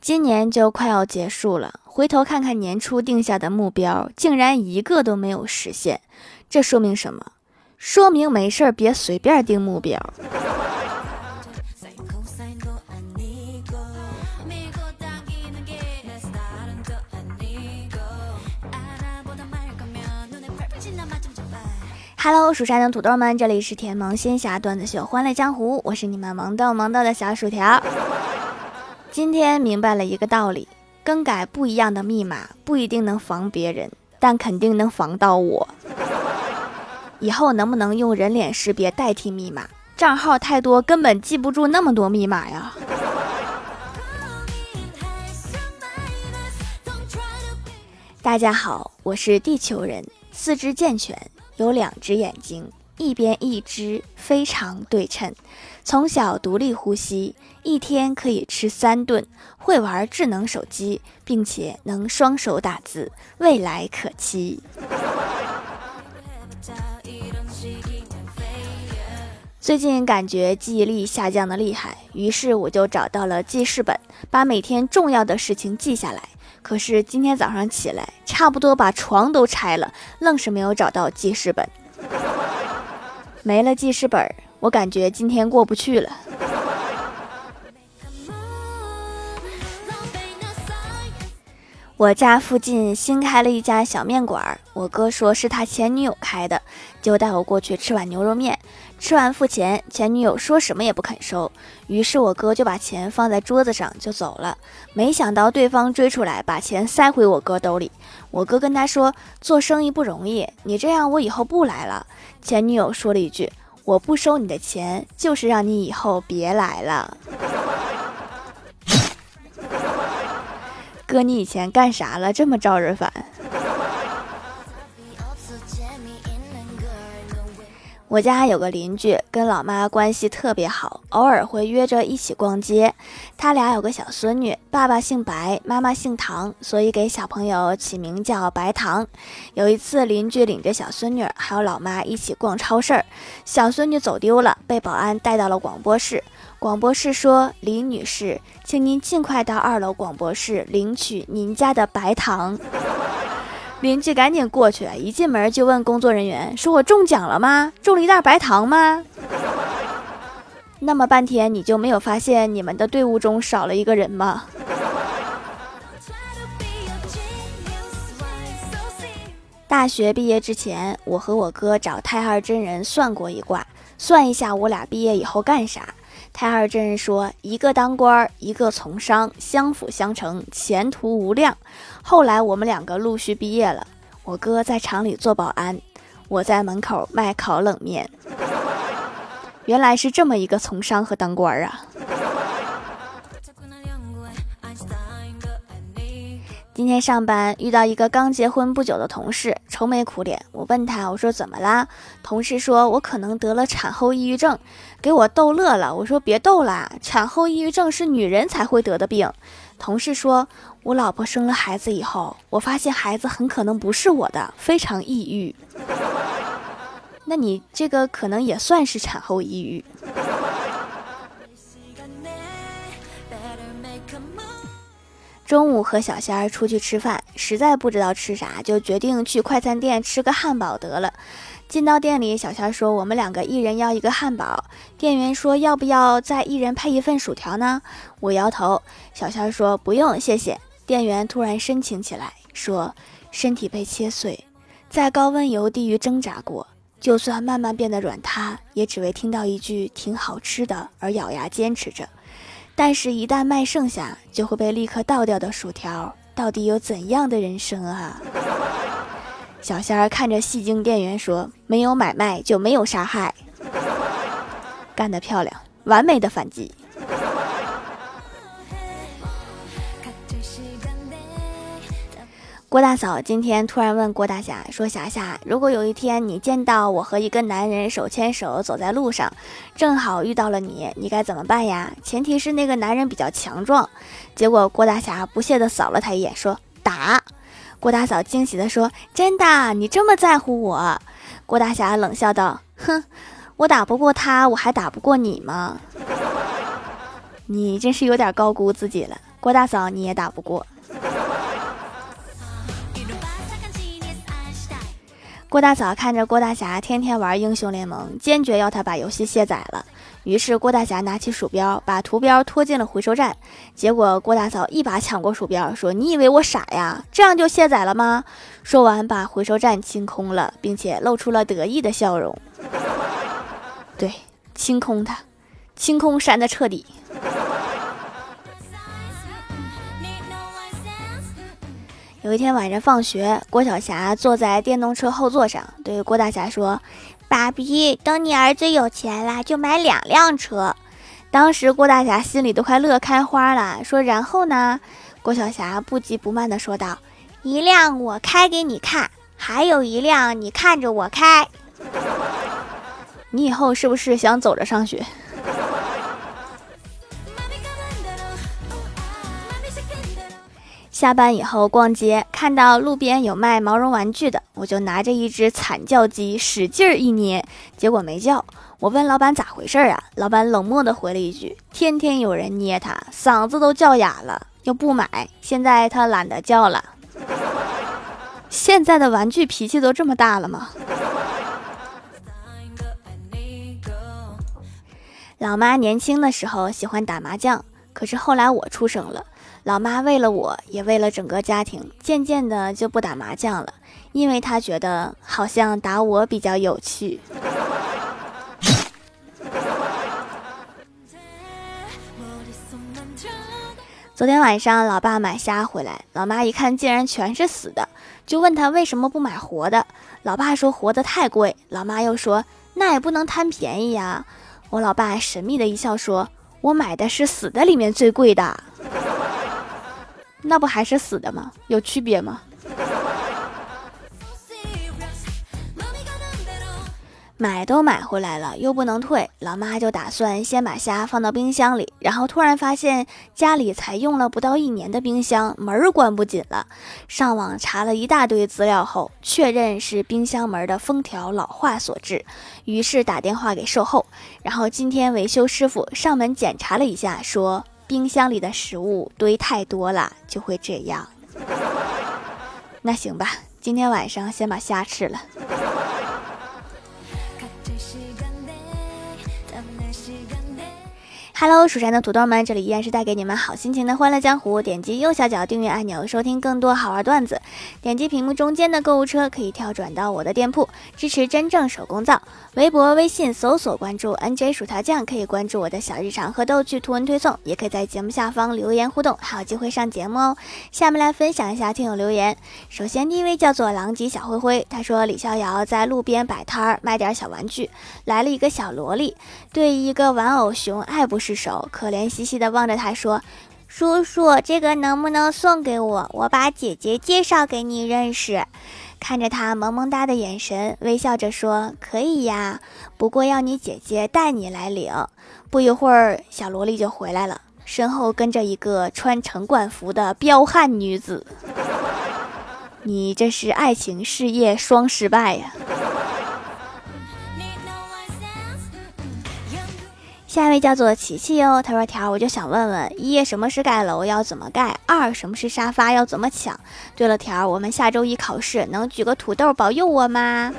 今年就快要结束了，回头看看年初定下的目标，竟然一个都没有实现，这说明什么？说明没事儿别随便定目标。Hello，蜀山的土豆们，这里是甜萌仙侠段子秀《欢乐江湖》，我是你们萌豆萌豆的小薯条。今天明白了一个道理：更改不一样的密码不一定能防别人，但肯定能防到我。以后能不能用人脸识别代替密码？账号太多，根本记不住那么多密码呀。大家好，我是地球人，四肢健全，有两只眼睛。一边一只非常对称，从小独立呼吸，一天可以吃三顿，会玩智能手机，并且能双手打字，未来可期。最近感觉记忆力下降的厉害，于是我就找到了记事本，把每天重要的事情记下来。可是今天早上起来，差不多把床都拆了，愣是没有找到记事本。没了记事本，我感觉今天过不去了。我家附近新开了一家小面馆，我哥说是他前女友开的，就带我过去吃碗牛肉面。吃完付钱，前女友说什么也不肯收，于是我哥就把钱放在桌子上就走了。没想到对方追出来，把钱塞回我哥兜里。我哥跟他说：“做生意不容易，你这样我以后不来了。”前女友说了一句：“我不收你的钱，就是让你以后别来了。”哥，你以前干啥了？这么招人烦。我家有个邻居，跟老妈关系特别好，偶尔会约着一起逛街。他俩有个小孙女，爸爸姓白，妈妈姓唐，所以给小朋友起名叫白糖。有一次，邻居领着小孙女还有老妈一起逛超市，小孙女走丢了，被保安带到了广播室。广播室说：“李女士，请您尽快到二楼广播室领取您家的白糖。”邻居赶紧过去，一进门就问工作人员：“说我中奖了吗？中了一袋白糖吗？”那么半天，你就没有发现你们的队伍中少了一个人吗？大学毕业之前，我和我哥找太二真人算过一卦，算一下我俩毕业以后干啥。太二真人说：“一个当官，一个从商，相辅相成，前途无量。”后来我们两个陆续毕业了，我哥在厂里做保安，我在门口卖烤冷面。原来是这么一个从商和当官啊！今天上班遇到一个刚结婚不久的同事，愁眉苦脸。我问他，我说怎么啦？同事说，我可能得了产后抑郁症，给我逗乐了。我说别逗啦，产后抑郁症是女人才会得的病。同事说，我老婆生了孩子以后，我发现孩子很可能不是我的，非常抑郁。那你这个可能也算是产后抑郁。中午和小仙儿出去吃饭，实在不知道吃啥，就决定去快餐店吃个汉堡得了。进到店里，小仙儿说：“我们两个一人要一个汉堡。”店员说：“要不要再一人配一份薯条呢？”我摇头。小仙儿说：“不用，谢谢。”店员突然深情起来，说：“身体被切碎，在高温油地狱挣扎过，就算慢慢变得软塌，也只为听到一句‘挺好吃的’而咬牙坚持着。”但是，一旦卖剩下，就会被立刻倒掉的薯条，到底有怎样的人生啊？小仙儿看着戏精店员说：“没有买卖就没有杀害。”干得漂亮，完美的反击。郭大嫂今天突然问郭大侠说：“霞霞，如果有一天你见到我和一个男人手牵手走在路上，正好遇到了你，你该怎么办呀？前提是那个男人比较强壮。”结果郭大侠不屑地扫了他一眼，说：“打。”郭大嫂惊喜地说：“真的？你这么在乎我？”郭大侠冷笑道：“哼，我打不过他，我还打不过你吗？你真是有点高估自己了。”郭大嫂你也打不过。郭大嫂看着郭大侠天天玩英雄联盟，坚决要他把游戏卸载了。于是郭大侠拿起鼠标，把图标拖进了回收站。结果郭大嫂一把抢过鼠标，说：“你以为我傻呀？这样就卸载了吗？”说完，把回收站清空了，并且露出了得意的笑容。对，清空它，清空删的彻底。有一天晚上放学，郭晓霞坐在电动车后座上，对郭大侠说：“爸比，等你儿子有钱了，就买两辆车。”当时郭大侠心里都快乐开花了，说：“然后呢？”郭晓霞不急不慢地说道：“一辆我开给你看，还有一辆你看着我开。你以后是不是想走着上学？”下班以后逛街，看到路边有卖毛绒玩具的，我就拿着一只惨叫鸡使劲儿一捏，结果没叫。我问老板咋回事儿啊？老板冷漠的回了一句：“天天有人捏它，嗓子都叫哑了，又不买，现在他懒得叫了。”现在的玩具脾气都这么大了吗？老妈年轻的时候喜欢打麻将，可是后来我出生了。老妈为了我，也为了整个家庭，渐渐的就不打麻将了，因为她觉得好像打我比较有趣。昨天晚上，老爸买虾回来，老妈一看竟然全是死的，就问他为什么不买活的。老爸说活的太贵，老妈又说那也不能贪便宜呀。我老爸神秘的一笑说：“我买的是死的里面最贵的。”那不还是死的吗？有区别吗？买都买回来了，又不能退，老妈就打算先把虾放到冰箱里，然后突然发现家里才用了不到一年的冰箱门儿关不紧了。上网查了一大堆资料后，确认是冰箱门的封条老化所致，于是打电话给售后，然后今天维修师傅上门检查了一下，说。冰箱里的食物堆太多了，就会这样。那行吧，今天晚上先把虾吃了。Hello，蜀山的土豆们，这里依然是带给你们好心情的欢乐江湖。点击右下角订阅按钮，收听更多好玩段子。点击屏幕中间的购物车，可以跳转到我的店铺，支持真正手工皂。微博、微信搜索关注 NJ 薯条酱，可以关注我的小日常和逗趣图文推送，也可以在节目下方留言互动，还有机会上节目哦。下面来分享一下听友留言。首先第一位叫做狼藉小灰灰，他说李逍遥在路边摆摊儿卖点小玩具，来了一个小萝莉，对一个玩偶熊爱不释。手可怜兮兮地望着他说：“叔叔，这个能不能送给我？我把姐姐介绍给你认识。”看着他萌萌哒的眼神，微笑着说：“可以呀，不过要你姐姐带你来领。”不一会儿，小萝莉就回来了，身后跟着一个穿城管服的彪悍女子。你这是爱情事业双失败呀！下一位叫做琪琪哟，他说：“条，我就想问问，一什么是盖楼，要怎么盖？二什么是沙发，要怎么抢？对了，条，我们下周一考试，能举个土豆保佑我吗？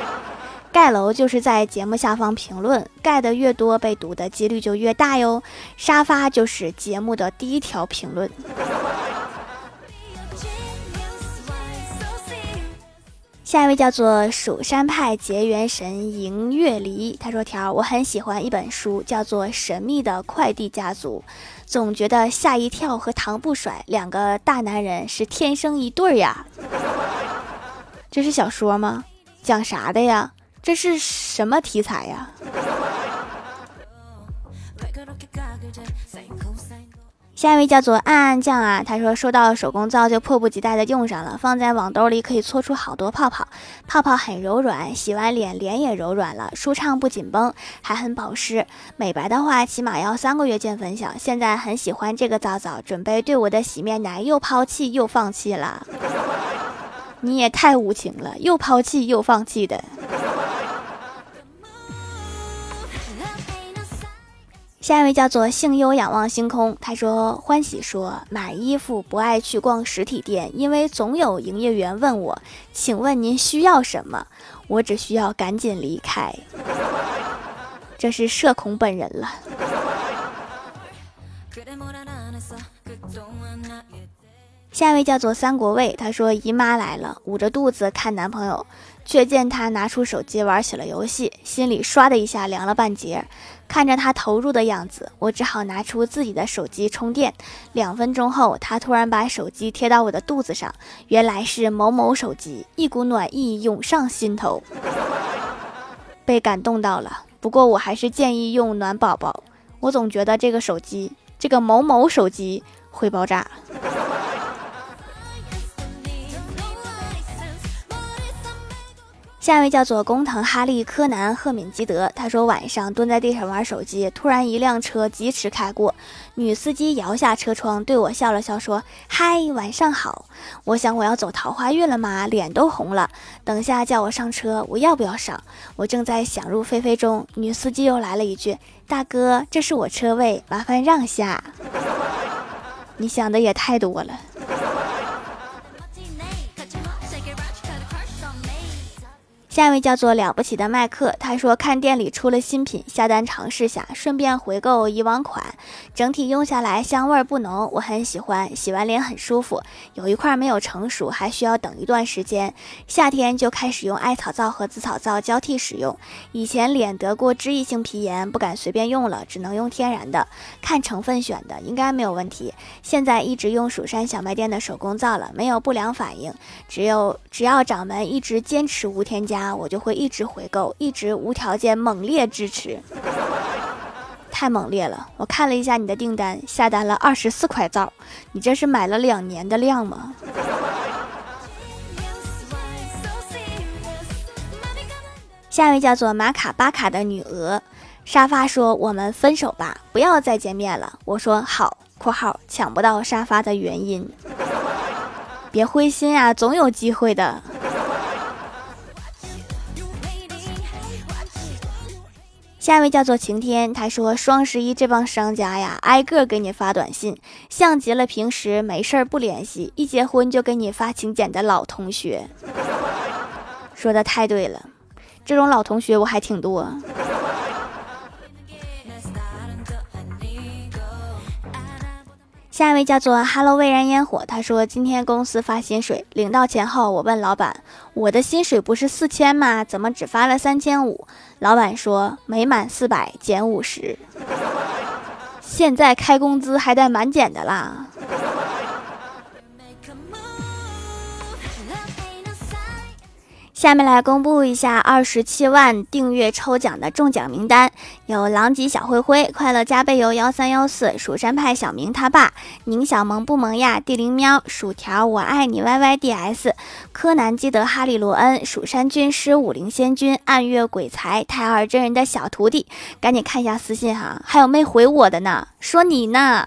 盖楼就是在节目下方评论，盖的越多，被读的几率就越大哟。沙发就是节目的第一条评论。”下一位叫做蜀山派结缘神迎月离，他说：“条，我很喜欢一本书，叫做《神秘的快递家族》，总觉得吓一跳和唐不甩两个大男人是天生一对呀。这是小说吗？讲啥的呀？这是什么题材呀？”下一位叫做暗暗酱啊，他说收到手工皂就迫不及待的用上了，放在网兜里可以搓出好多泡泡，泡泡很柔软，洗完脸脸也柔软了，舒畅不紧绷，还很保湿。美白的话起码要三个月见分晓。现在很喜欢这个皂皂，准备对我的洗面奶又抛弃又放弃了。你也太无情了，又抛弃又放弃的。下一位叫做幸优仰望星空，他说欢喜说买衣服不爱去逛实体店，因为总有营业员问我，请问您需要什么？我只需要赶紧离开。这是社恐本人了。下一位叫做三国卫，他说姨妈来了，捂着肚子看男朋友，却见他拿出手机玩起了游戏，心里唰的一下凉了半截。看着他投入的样子，我只好拿出自己的手机充电。两分钟后，他突然把手机贴到我的肚子上，原来是某某手机，一股暖意涌上心头，被感动到了。不过我还是建议用暖宝宝，我总觉得这个手机，这个某某手机会爆炸。下一位叫做工藤哈利、柯南、赫敏基德。他说晚上蹲在地上玩手机，突然一辆车疾驰开过，女司机摇下车窗对我笑了笑，说：“嗨，晚上好。”我想我要走桃花运了吗？脸都红了。等下叫我上车，我要不要上？我正在想入非非中，女司机又来了一句：“大哥，这是我车位，麻烦让下。”你想的也太多了。下一位叫做了不起的麦克，他说看店里出了新品，下单尝试下，顺便回购以往款，整体用下来香味不浓，我很喜欢，洗完脸很舒服。有一块没有成熟，还需要等一段时间。夏天就开始用艾草皂和紫草皂交替使用。以前脸得过脂溢性皮炎，不敢随便用了，只能用天然的，看成分选的，应该没有问题。现在一直用蜀山小卖店的手工皂了，没有不良反应，只有只要掌门一直坚持无添加。我就会一直回购，一直无条件猛烈支持，太猛烈了！我看了一下你的订单，下单了二十四块皂，你这是买了两年的量吗？下一位叫做马卡巴卡的女鹅沙发说：“我们分手吧，不要再见面了。”我说：“好。”（括号抢不到沙发的原因） 别灰心啊，总有机会的。下一位叫做晴天，他说双十一这帮商家呀，挨个给你发短信，像极了平时没事儿不联系，一结婚就给你发请柬的老同学。说的太对了，这种老同学我还挺多。下一位叫做 Hello 蔚然烟火，他说今天公司发薪水，领到钱后，我问老板，我的薪水不是四千吗？怎么只发了三千五？老板说每满四百减五十。现在开工资还带满减的啦。下面来公布一下二十七万订阅抽奖的中奖名单：有狼藉小灰灰、快乐加倍油幺三幺四、蜀山派小明他爸、宁小萌不萌呀、地灵喵、薯条我爱你 Y Y D S、柯南基德哈利罗恩、蜀山军师武灵仙君、暗月鬼才、太二真人的小徒弟，赶紧看一下私信哈，还有没回我的呢？说你呢。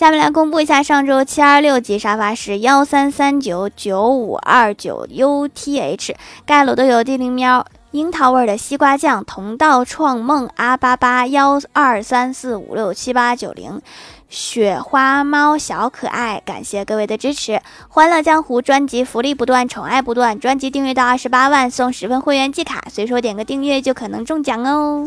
下面来公布一下上周七二六级沙发是幺三三九九五二九 UTH，盖楼的有地灵喵、樱桃味的西瓜酱、同道创梦阿八八幺二三四五六七八九零、雪花猫小可爱，感谢各位的支持！欢乐江湖专辑福利不断，宠爱不断，专辑订阅到二十八万送十份会员季卡，随手点个订阅就可能中奖哦。